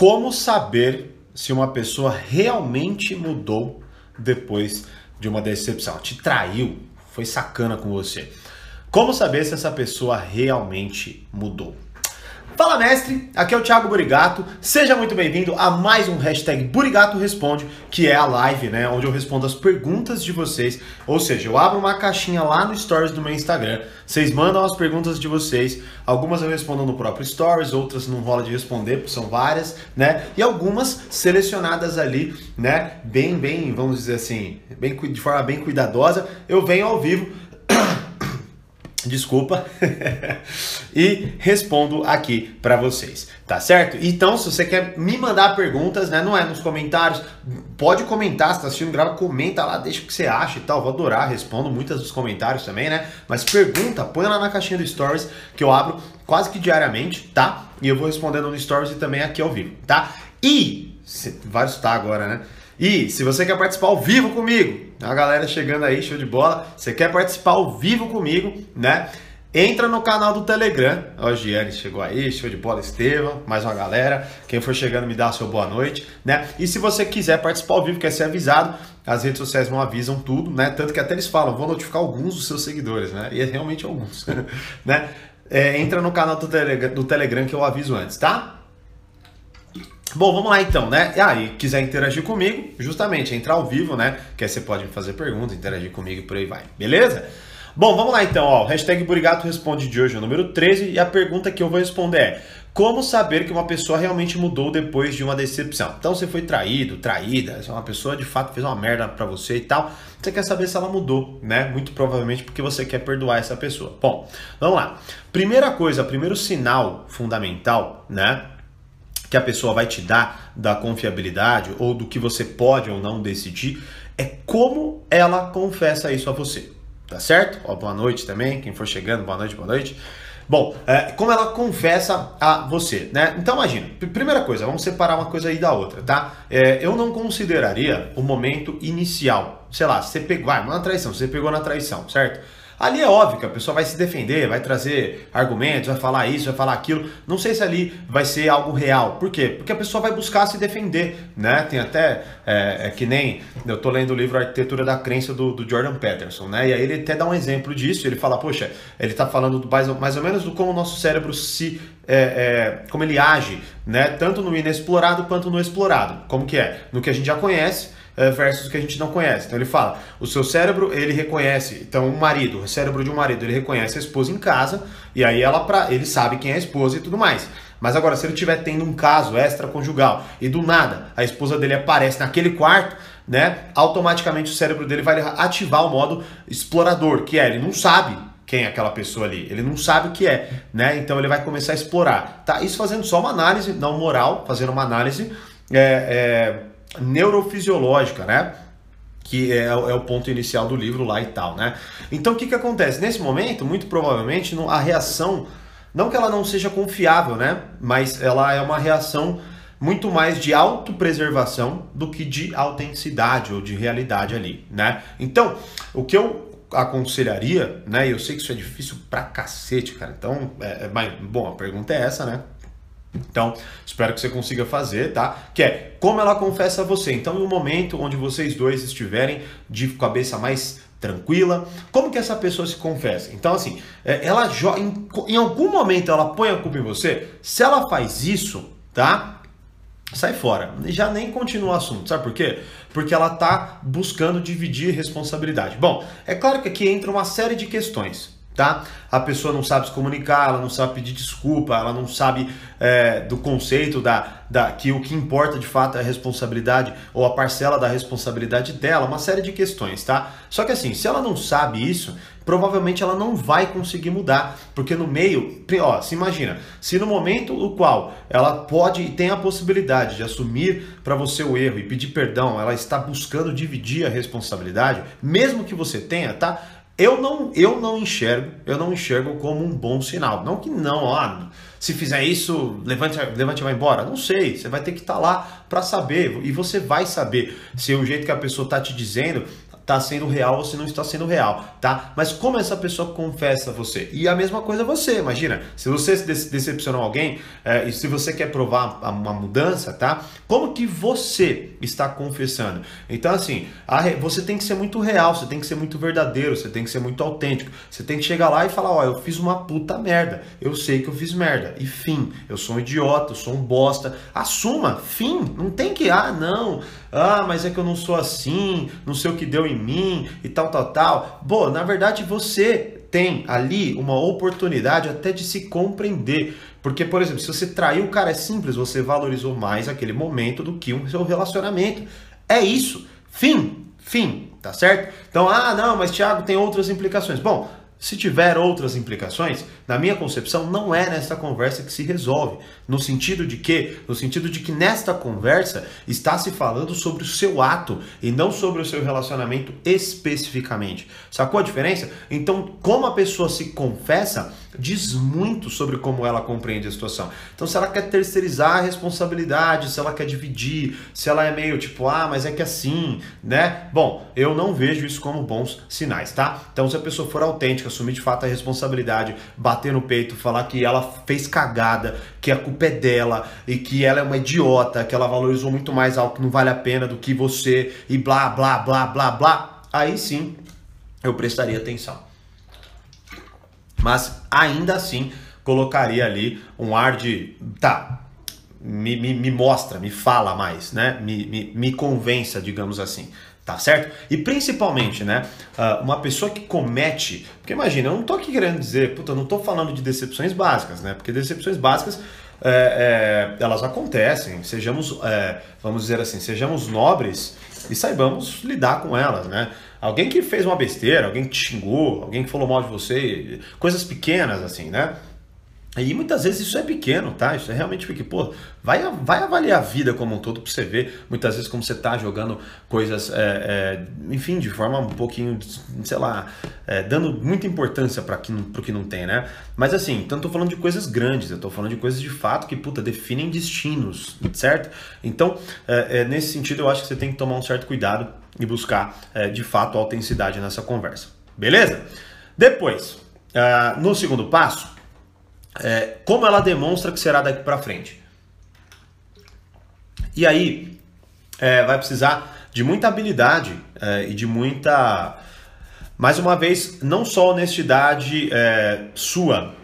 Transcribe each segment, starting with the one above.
Como saber se uma pessoa realmente mudou depois de uma decepção? Te traiu, foi sacana com você. Como saber se essa pessoa realmente mudou? Fala mestre, aqui é o Thiago Burigato, seja muito bem-vindo a mais um hashtag Burigato Responde, que é a live, né, onde eu respondo as perguntas de vocês, ou seja, eu abro uma caixinha lá no Stories do meu Instagram, vocês mandam as perguntas de vocês, algumas eu respondo no próprio Stories, outras não rola de responder, porque são várias, né, e algumas selecionadas ali, né, bem, bem, vamos dizer assim, bem, de forma bem cuidadosa, eu venho ao vivo desculpa, e respondo aqui para vocês, tá certo? Então, se você quer me mandar perguntas, né, não é nos comentários, pode comentar, se tá assistindo grava, comenta lá, deixa o que você acha e tal, vou adorar, respondo muitas dos comentários também, né? Mas pergunta, põe lá na caixinha do Stories, que eu abro quase que diariamente, tá? E eu vou respondendo no Stories e também aqui ao vivo, tá? E, vários tá agora, né? E se você quer participar ao vivo comigo, a galera chegando aí, show de bola, você quer participar ao vivo comigo, né? Entra no canal do Telegram. Ó, Giane chegou aí, show de bola, Estevam, mais uma galera. Quem for chegando, me dá a sua boa noite, né? E se você quiser participar ao vivo, quer ser avisado, as redes sociais não avisam tudo, né? Tanto que até eles falam, vou notificar alguns dos seus seguidores, né? E é realmente alguns, né? É, entra no canal do Telegram, do Telegram que eu aviso antes, tá? Bom, vamos lá então, né? E aí, quiser interagir comigo, justamente, entrar ao vivo, né? Que aí você pode me fazer perguntas, interagir comigo e por aí vai, beleza? Bom, vamos lá então, ó. Hashtag Burigato responde de hoje, o número 13, e a pergunta que eu vou responder é: Como saber que uma pessoa realmente mudou depois de uma decepção? Então você foi traído, traída, uma pessoa de fato fez uma merda para você e tal. Você quer saber se ela mudou, né? Muito provavelmente porque você quer perdoar essa pessoa. Bom, vamos lá. Primeira coisa, primeiro sinal fundamental, né? Que a pessoa vai te dar da confiabilidade ou do que você pode ou não decidir é como ela confessa isso a você. Tá certo? Ó, boa noite também, quem for chegando, boa noite, boa noite. Bom, é, como ela confessa a você, né? Então imagina, primeira coisa, vamos separar uma coisa aí da outra, tá? É, eu não consideraria o momento inicial. Sei lá, você pegou, vai, uma traição, você pegou na traição, certo? Ali é óbvio que a pessoa vai se defender, vai trazer argumentos, vai falar isso, vai falar aquilo. Não sei se ali vai ser algo real. Por quê? Porque a pessoa vai buscar se defender, né? Tem até, é, é que nem, eu tô lendo o livro Arquitetura da Crença do, do, Jordan Peterson, né? E aí ele até dá um exemplo disso, ele fala, poxa, ele tá falando do, mais, mais ou menos do como o nosso cérebro se, é, é, como ele age, né? Tanto no inexplorado quanto no explorado. Como que é? No que a gente já conhece, versus o que a gente não conhece. Então ele fala, o seu cérebro ele reconhece, então o marido, o cérebro de um marido, ele reconhece a esposa em casa e aí ela para ele sabe quem é a esposa e tudo mais. Mas agora se ele estiver tendo um caso extraconjugal e do nada a esposa dele aparece naquele quarto, né? Automaticamente o cérebro dele vai ativar o modo explorador, que é ele não sabe quem é aquela pessoa ali. Ele não sabe o que é, né? Então ele vai começar a explorar. Tá? Isso fazendo só uma análise, não moral, fazendo uma análise é, é, neurofisiológica, né? Que é, é, o ponto inicial do livro lá e tal, né? Então o que, que acontece? Nesse momento, muito provavelmente, a reação, não que ela não seja confiável, né? Mas ela é uma reação muito mais de autopreservação do que de autenticidade ou de realidade ali, né? Então, o que eu aconselharia, né? Eu sei que isso é difícil pra cacete, cara. Então, é, é, mas, bom, a pergunta é essa, né? Então, espero que você consiga fazer, tá? Que é como ela confessa a você. Então, em um momento onde vocês dois estiverem de cabeça mais tranquila, como que essa pessoa se confessa? Então, assim, é, ela em, em algum momento ela põe a culpa em você. Se ela faz isso, tá? Sai fora. Já nem continua o assunto. Sabe por quê? Porque ela tá buscando dividir responsabilidade. Bom, é claro que aqui entra uma série de questões tá? A pessoa não sabe se comunicar, ela não sabe pedir desculpa, ela não sabe é, do conceito da, da que o que importa de fato é a responsabilidade ou a parcela da responsabilidade dela, uma série de questões, tá? Só que assim, se ela não sabe isso, provavelmente ela não vai conseguir mudar, porque no meio, ó, se imagina, se no momento no qual ela pode e tem a possibilidade de assumir para você o erro e pedir perdão, ela está buscando dividir a responsabilidade, mesmo que você tenha, tá? Eu não, eu não enxergo, eu não enxergo como um bom sinal. Não que não, ó, se fizer isso, levante, levante e vai embora. Não sei, você vai ter que estar tá lá para saber e você vai saber se o jeito que a pessoa está te dizendo está sendo real ou se não está sendo real, tá? Mas como essa pessoa confessa você? E a mesma coisa você, imagina, se você decepcionou alguém é, e se você quer provar uma mudança, tá? Como que você está confessando? Então, assim, a, você tem que ser muito real, você tem que ser muito verdadeiro, você tem que ser muito autêntico, você tem que chegar lá e falar, ó, eu fiz uma puta merda, eu sei que eu fiz merda, e fim, eu sou um idiota, eu sou um bosta, assuma, fim, não tem que, ah, não, ah, mas é que eu não sou assim, não sei o que deu em mim e tal, tal, tal. Bom, na verdade você tem ali uma oportunidade até de se compreender. Porque, por exemplo, se você traiu o cara, é simples, você valorizou mais aquele momento do que um seu relacionamento. É isso. Fim. Fim. Tá certo? Então, ah, não, mas Thiago tem outras implicações. Bom, se tiver outras implicações, na minha concepção, não é nesta conversa que se resolve. No sentido de que, no sentido de que nesta conversa está se falando sobre o seu ato e não sobre o seu relacionamento especificamente. Sacou a diferença? Então, como a pessoa se confessa, diz muito sobre como ela compreende a situação. Então, se ela quer terceirizar a responsabilidade, se ela quer dividir, se ela é meio tipo, ah, mas é que assim, né? Bom, eu não vejo isso como bons sinais, tá? Então, se a pessoa for autêntica, assumir de fato a responsabilidade, bater no peito, falar que ela fez cagada, que a culpa é dela e que ela é uma idiota, que ela valorizou muito mais algo que não vale a pena do que você e blá, blá, blá, blá, blá, aí sim eu prestaria atenção mas ainda assim colocaria ali um ar de tá, me, me, me mostra, me fala mais, né? Me, me, me convença, digamos assim. Tá certo? E principalmente, né? Ah, uma pessoa que comete. Porque imagina, eu não tô aqui querendo dizer, puta, eu não tô falando de decepções básicas, né? Porque decepções básicas é, é, elas acontecem, sejamos, é, vamos dizer assim, sejamos nobres e saibamos lidar com elas, né? Alguém que fez uma besteira, alguém que te xingou, alguém que falou mal de você, coisas pequenas assim, né? E muitas vezes isso é pequeno, tá? Isso é realmente porque, pô, vai, vai avaliar a vida como um todo pra você ver muitas vezes como você tá jogando coisas, é, é, enfim, de forma um pouquinho, sei lá, é, dando muita importância para pro que não tem, né? Mas assim, então eu tô falando de coisas grandes, eu tô falando de coisas de fato que, puta, definem destinos, certo? Então, é, é, nesse sentido, eu acho que você tem que tomar um certo cuidado e buscar, é, de fato, autenticidade nessa conversa. Beleza? Depois, uh, no segundo passo, é, como ela demonstra que será daqui para frente. E aí é, vai precisar de muita habilidade é, e de muita, mais uma vez, não só honestidade é, sua,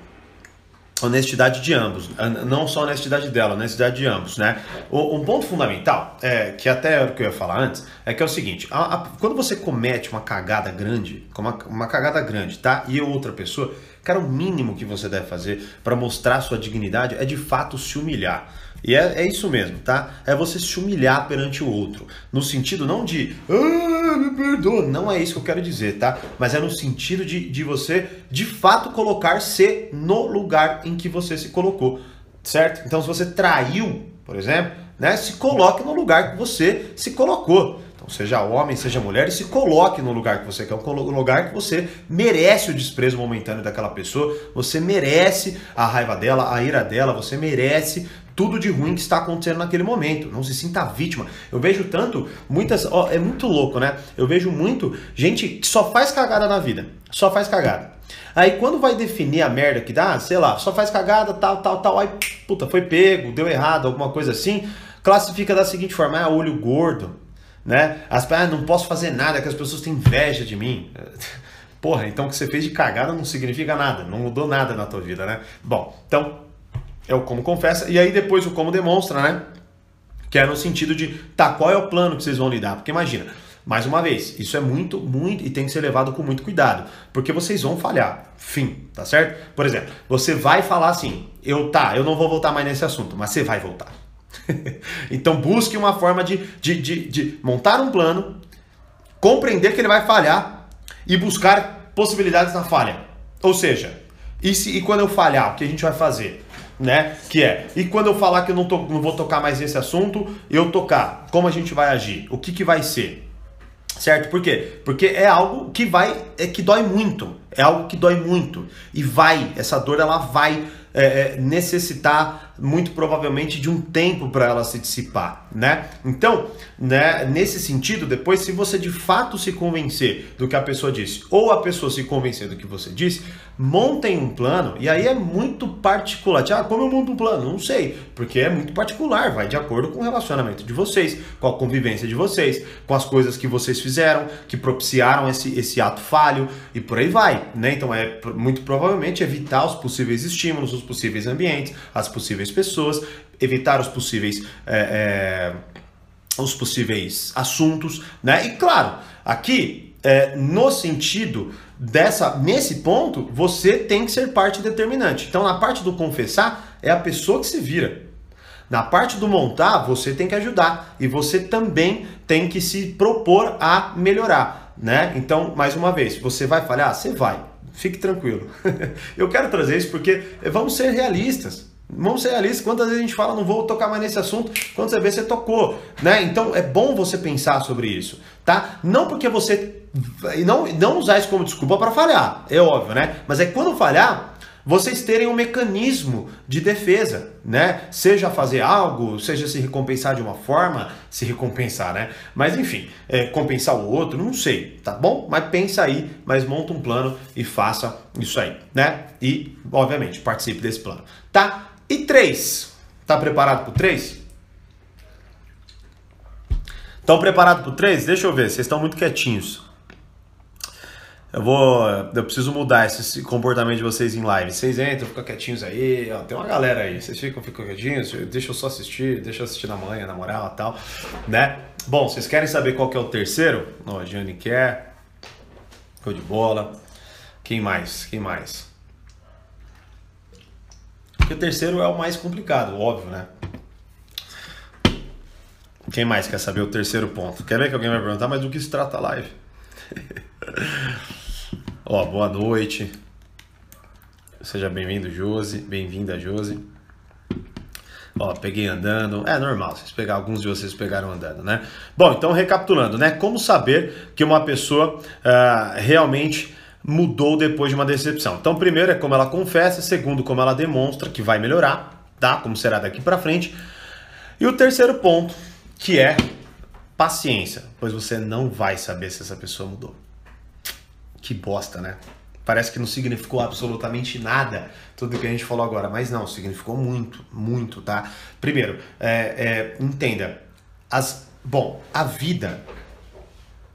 honestidade de ambos, não só honestidade dela, honestidade de ambos, né? Um ponto fundamental, é, que até era o que eu ia falar antes, é que é o seguinte, a, a, quando você comete uma cagada grande, uma, uma cagada grande, tá? E outra pessoa, Cara, o mínimo que você deve fazer para mostrar sua dignidade é de fato se humilhar. E é, é, isso mesmo, tá? É você se humilhar perante o outro. No sentido não de, ah, me perdoa. Não é isso que eu quero dizer, tá? Mas é no sentido de, de você, de fato, colocar-se no lugar em que você se colocou, certo? Então, se você traiu, por exemplo, né? Se coloque no lugar que você se colocou. Então, seja homem, seja mulher, e se coloque no lugar que você quer, um lugar que você merece o desprezo momentâneo daquela pessoa, você merece a raiva dela, a ira dela, você merece tudo de ruim que está acontecendo naquele momento. Não se sinta vítima. Eu vejo tanto, muitas. Ó, é muito louco, né? Eu vejo muito gente que só faz cagada na vida. Só faz cagada. Aí quando vai definir a merda que dá, sei lá, só faz cagada, tal, tal, tal, aí, puta, foi pego, deu errado, alguma coisa assim, classifica da seguinte forma: ah, olho gordo né? As ah, não posso fazer nada, que as pessoas têm inveja de mim. Porra, então o que você fez de cagada não significa nada, não mudou nada na tua vida, né? Bom, então é o como confessa e aí depois o como demonstra, né? Que é no sentido de, tá, qual é o plano que vocês vão lidar? Porque imagina, mais uma vez, isso é muito, muito e tem que ser levado com muito cuidado, porque vocês vão falhar. Fim, tá certo? Por exemplo, você vai falar assim: "Eu tá, eu não vou voltar mais nesse assunto", mas você vai voltar. então busque uma forma de, de, de, de montar um plano, compreender que ele vai falhar e buscar possibilidades na falha. Ou seja, e, se, e quando eu falhar, o que a gente vai fazer? Né? Que é, e quando eu falar que eu não, não vou tocar mais nesse assunto, eu tocar, como a gente vai agir? O que, que vai ser? Certo? Por quê? Porque é algo que vai, é que dói muito. É algo que dói muito. E vai, essa dor ela vai é, é, necessitar muito provavelmente de um tempo para ela se dissipar, né? Então, né, nesse sentido, depois se você de fato se convencer do que a pessoa disse ou a pessoa se convencer do que você disse, montem um plano e aí é muito particular. Ah, como eu monto um plano? Não sei, porque é muito particular, vai de acordo com o relacionamento de vocês, com a convivência de vocês, com as coisas que vocês fizeram, que propiciaram esse, esse ato falho e por aí vai, né? Então é muito provavelmente evitar os possíveis estímulos, os possíveis ambientes, as possíveis pessoas, evitar os possíveis é, é, os possíveis assuntos, né? E claro, aqui é, no sentido dessa nesse ponto você tem que ser parte determinante. Então na parte do confessar é a pessoa que se vira. Na parte do montar, você tem que ajudar e você também tem que se propor a melhorar, né? Então, mais uma vez, você vai falhar? Você vai. Fique tranquilo. Eu quero trazer isso porque vamos ser realistas. Vamos ser realistas. Quantas vezes a gente fala, não vou tocar mais nesse assunto, quando você vê, você tocou, né? Então é bom você pensar sobre isso, tá? Não porque você. Não, não usar isso como desculpa para falhar, é óbvio, né? Mas é quando falhar, vocês terem um mecanismo de defesa, né? Seja fazer algo, seja se recompensar de uma forma, se recompensar, né? Mas enfim, é, compensar o outro, não sei, tá bom? Mas pensa aí, mas monta um plano e faça isso aí, né? E, obviamente, participe desse plano, tá? E três, tá preparado para o três? Estão preparados para o três? Deixa eu ver, vocês estão muito quietinhos. Eu vou. Eu preciso mudar esse comportamento de vocês em live. Vocês entram, ficam quietinhos aí. Ó, tem uma galera aí. Vocês ficam, ficam quietinhos. Deixa eu só assistir. Deixa eu assistir na manhã, na moral e tal. Né? Bom, vocês querem saber qual que é o terceiro? Ó, Jane quer. Ficou de bola. Quem mais? Quem mais? Porque o terceiro é o mais complicado, óbvio, né? Quem mais quer saber o terceiro ponto? Quer ver que alguém vai perguntar, mas do que se trata a live? Ó, boa noite. Seja bem-vindo, Josi. Bem-vinda, Josi. Ó, peguei andando. É normal, vocês pegar alguns de vocês pegaram andando, né? Bom, então recapitulando, né? Como saber que uma pessoa uh, realmente mudou depois de uma decepção? Então, primeiro é como ela confessa, segundo como ela demonstra que vai melhorar, tá? Como será daqui para frente. E o terceiro ponto, que é paciência, pois você não vai saber se essa pessoa mudou. Que bosta, né? Parece que não significou absolutamente nada tudo que a gente falou agora, mas não, significou muito, muito, tá? Primeiro, é, é, entenda, as, bom, a vida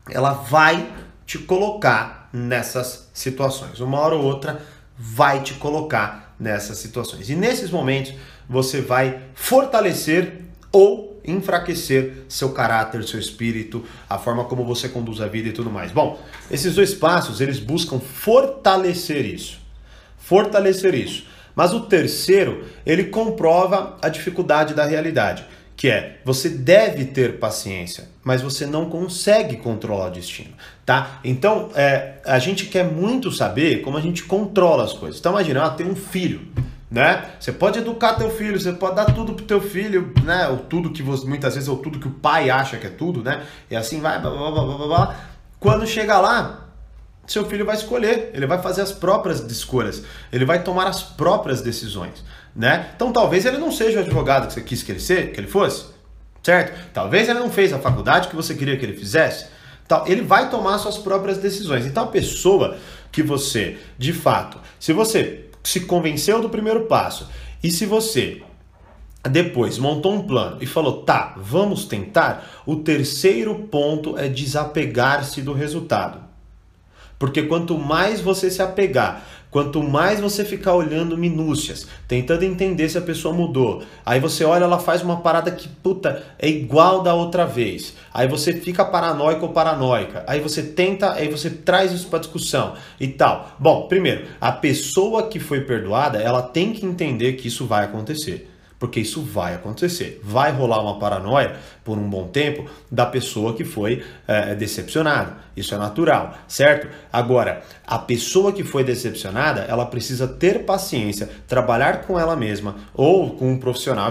ela vai te colocar nessas situações. Uma hora ou outra vai te colocar nessas situações. E nesses momentos você vai fortalecer ou enfraquecer seu caráter, seu espírito, a forma como você conduz a vida e tudo mais. Bom, esses dois passos, eles buscam fortalecer isso. Fortalecer isso. Mas o terceiro, ele comprova a dificuldade da realidade, que é você deve ter paciência, mas você não consegue controlar o destino, tá? Então, é, a gente quer muito saber como a gente controla as coisas. Então, imagina, ah, tem um filho né? Você pode educar teu filho, você pode dar tudo pro teu filho, né? Ou tudo que você, muitas vezes, ou tudo que o pai acha que é tudo, né? E assim vai, blá, blá, blá, blá, blá. Quando chega lá, seu filho vai escolher, ele vai fazer as próprias escolhas, ele vai tomar as próprias decisões, né? Então talvez ele não seja o advogado que você quis que ele, ser, que ele fosse, certo? Talvez ele não fez a faculdade que você queria que ele fizesse. Ele vai tomar suas próprias decisões. Então a pessoa que você, de fato, se você se convenceu do primeiro passo e se você depois montou um plano e falou, tá, vamos tentar, o terceiro ponto é desapegar-se do resultado. Porque quanto mais você se apegar Quanto mais você ficar olhando minúcias, tentando entender se a pessoa mudou, aí você olha, ela faz uma parada que, puta, é igual da outra vez. Aí você fica paranoico ou paranoica. Aí você tenta, aí você traz isso para discussão e tal. Bom, primeiro, a pessoa que foi perdoada, ela tem que entender que isso vai acontecer porque isso vai acontecer. Vai rolar uma paranoia por um bom tempo da pessoa que foi é, decepcionada. Isso é natural, certo? Agora, a pessoa que foi decepcionada, ela precisa ter paciência, trabalhar com ela mesma ou com um profissional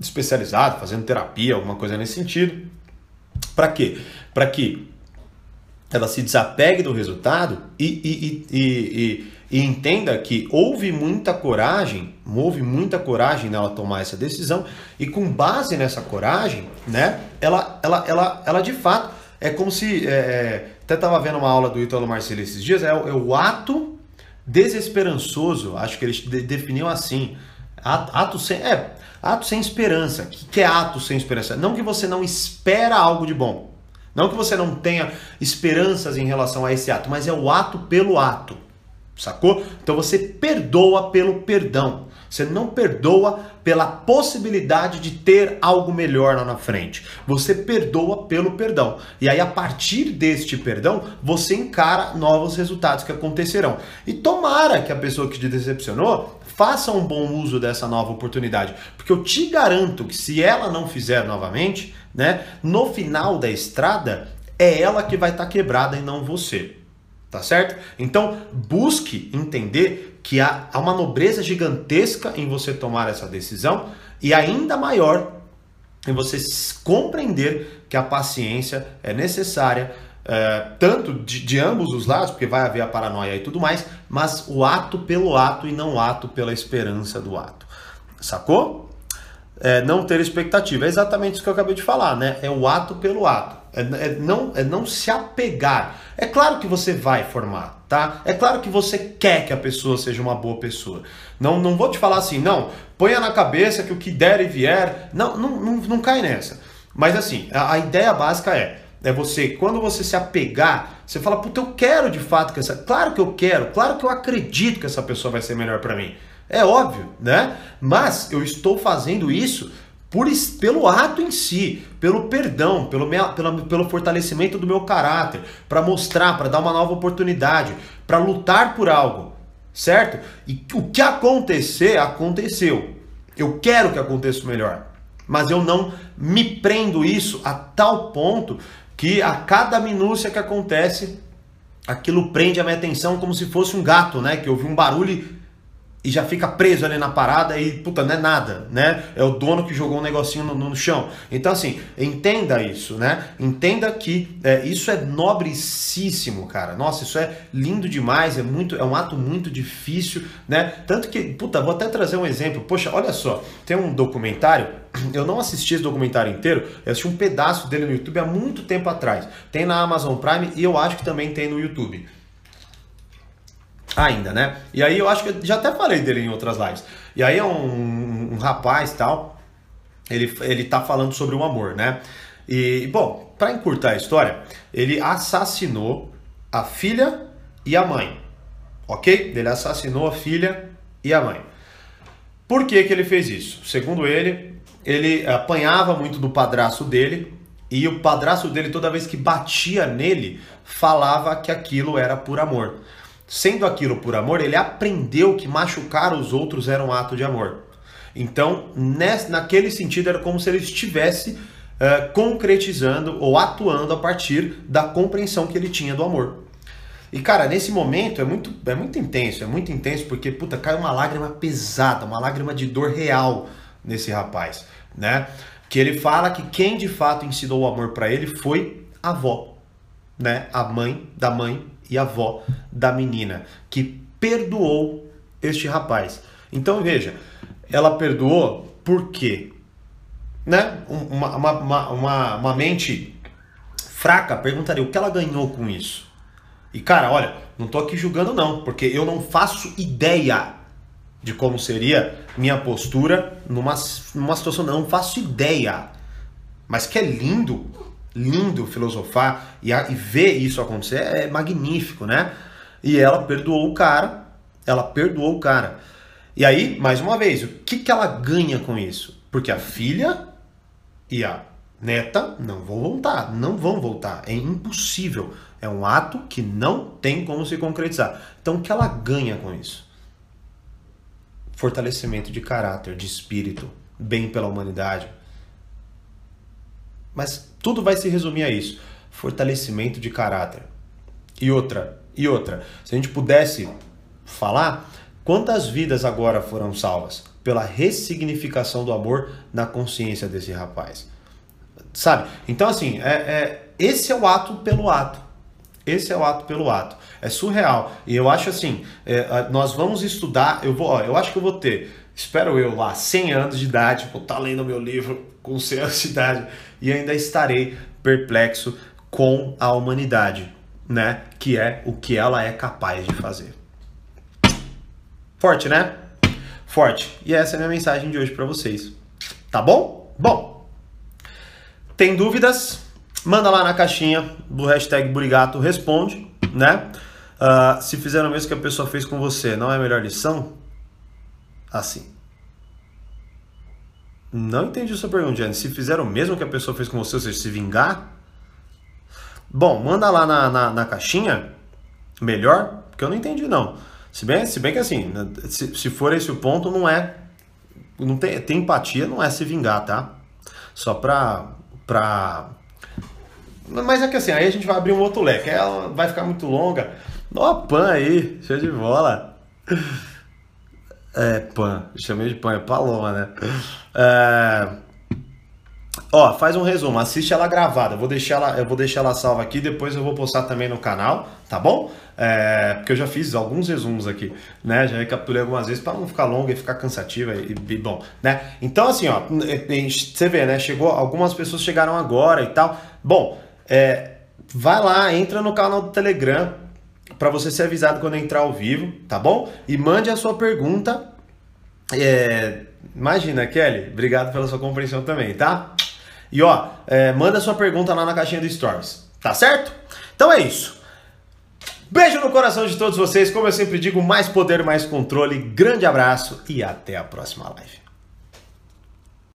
especializado, fazendo terapia, alguma coisa nesse sentido. Para quê? Para que ela se desapegue do resultado e, e, e, e, e entenda que houve muita coragem, houve muita coragem nela tomar essa decisão e com base nessa coragem, né, ela, ela, ela, ela de fato é como se é, é até estava vendo uma aula do Italo Marcelo esses dias, é, é, o ato desesperançoso, acho que eles de, definiu assim, ato, ato sem, é, ato sem esperança. O que, que é ato sem esperança? Não que você não espera algo de bom, não que você não tenha esperanças em relação a esse ato, mas é o ato pelo ato. Sacou? Então você perdoa pelo perdão. Você não perdoa pela possibilidade de ter algo melhor lá na frente. Você perdoa pelo perdão. E aí, a partir deste perdão, você encara novos resultados que acontecerão. E tomara que a pessoa que te decepcionou faça um bom uso dessa nova oportunidade. Porque eu te garanto que se ela não fizer novamente, né, no final da estrada, é ela que vai estar tá quebrada e não você. Tá certo? Então, busque entender que há, uma nobreza gigantesca em você tomar essa decisão e ainda maior em você compreender que a paciência é necessária, é, tanto de, de, ambos os lados, porque vai haver a paranoia e tudo mais, mas o ato pelo ato e não o ato pela esperança do ato. Sacou? É, não ter expectativa. É exatamente isso que eu acabei de falar, né? É o ato pelo ato. É, é, não, é não se apegar. É claro que você vai formar, tá? É claro que você quer que a pessoa seja uma boa pessoa. Não, não vou te falar assim, não, ponha na cabeça que o que der e vier. Não, não, não, não cai nessa. Mas assim, a, a ideia básica é, é você, quando você se apegar, você fala, puta, eu quero de fato que essa. Claro que eu quero, claro que eu acredito que essa pessoa vai ser melhor para mim. É óbvio, né? Mas eu estou fazendo isso por, pelo ato em si, pelo perdão, pelo, minha, pelo, pelo fortalecimento do meu caráter, para mostrar, para dar uma nova oportunidade, para lutar por algo, certo? E o que acontecer, aconteceu. Eu quero que aconteça melhor, mas eu não me prendo isso a tal ponto que a cada minúcia que acontece, aquilo prende a minha atenção como se fosse um gato, né? Que ouvi um barulho e já fica preso ali na parada e, puta, não é nada, né? É o dono que jogou um negocinho no, no chão. Então, assim, entenda isso, né? Entenda que é, isso é nobricíssimo, cara. Nossa, isso é lindo demais, é muito, é um ato muito difícil, né? Tanto que, puta, vou até trazer um exemplo. Poxa, olha só, tem um documentário, eu não assisti esse documentário inteiro, eu assisti um pedaço dele no YouTube há muito tempo atrás. Tem na Amazon Prime e eu acho que também tem no YouTube. Ainda, né? E aí eu acho que eu já até falei dele em outras lives. E aí é um, um rapaz tal, ele, ele tá falando sobre o amor, né? E, bom, para encurtar a história, ele assassinou a filha e a mãe, ok? Ele assassinou a filha e a mãe. Por que, que ele fez isso? Segundo ele, ele apanhava muito do padraço dele e o padraço dele, toda vez que batia nele, falava que aquilo era por amor. Sendo aquilo por amor, ele aprendeu que machucar os outros era um ato de amor. Então, nesse, naquele sentido, era como se ele estivesse uh, concretizando ou atuando a partir da compreensão que ele tinha do amor. E cara, nesse momento é muito, é muito intenso, é muito intenso porque puta, cai uma lágrima pesada, uma lágrima de dor real nesse rapaz, né? Que ele fala que quem de fato ensinou o amor para ele foi a avó, né? A mãe da mãe e avó da menina, que perdoou este rapaz. Então veja, ela perdoou por quê? Né? Uma, uma, uma, uma mente fraca perguntaria o que ela ganhou com isso. E cara, olha, não tô aqui julgando não, porque eu não faço ideia de como seria minha postura numa, numa situação, não faço ideia. Mas que é lindo, lindo filosofar e, a, e ver isso acontecer é magnífico, né? E ela perdoou o cara, ela perdoou o cara. E aí, mais uma vez, o que, que ela ganha com isso? Porque a filha e a neta não vão voltar, não vão voltar, é impossível. É um ato que não tem como se concretizar. Então, o que ela ganha com isso? Fortalecimento de caráter, de espírito, bem pela humanidade. Mas tudo vai se resumir a isso: fortalecimento de caráter. E outra, e outra, se a gente pudesse falar, quantas vidas agora foram salvas pela ressignificação do amor na consciência desse rapaz? Sabe? Então, assim, é, é, esse é o ato pelo ato. Esse é o ato pelo ato. É surreal. E eu acho assim, é, nós vamos estudar, eu vou, ó, eu acho que eu vou ter, espero eu lá, 100 anos de idade, vou estar tá lendo meu livro com 100 anos de idade e ainda estarei perplexo com a humanidade, né? Que é o que ela é capaz de fazer. Forte, né? Forte. E essa é a minha mensagem de hoje para vocês. Tá bom? Bom. Tem dúvidas? Manda lá na caixinha do hashtag Burigato responde, né? Uh, se fizeram o mesmo que a pessoa fez com você, não é a melhor lição? Assim. Não entendi sua pergunta, Jane. Se fizeram o mesmo que a pessoa fez com você, ou seja, se vingar? Bom, manda lá na, na, na caixinha, melhor, porque eu não entendi não. Se bem, se bem que assim, né, se, se for esse o ponto, não é. Não tem, tem empatia, não é se vingar, tá? Só pra. pra mas é que assim, aí a gente vai abrir um outro leque. Ela vai ficar muito longa. Ó, pan aí, show de bola. É, pan, chamei de pan, é paloma, né? É... Ó, faz um resumo, assiste ela gravada. Eu vou deixar ela, eu vou deixar ela salva aqui, depois eu vou postar também no canal, tá bom? É, porque eu já fiz alguns resumos aqui, né? Já recapitulei algumas vezes para não ficar longa e ficar cansativa e, e, bom, né? Então assim, ó, você vê, né? Chegou, algumas pessoas chegaram agora e tal. Bom, é, vai lá, entra no canal do Telegram para você ser avisado quando entrar ao vivo, tá bom? E mande a sua pergunta. É, imagina, Kelly, obrigado pela sua compreensão também, tá? E ó, é, manda sua pergunta lá na caixinha do Stories, tá certo? Então é isso. Beijo no coração de todos vocês. Como eu sempre digo, mais poder, mais controle. Grande abraço e até a próxima live.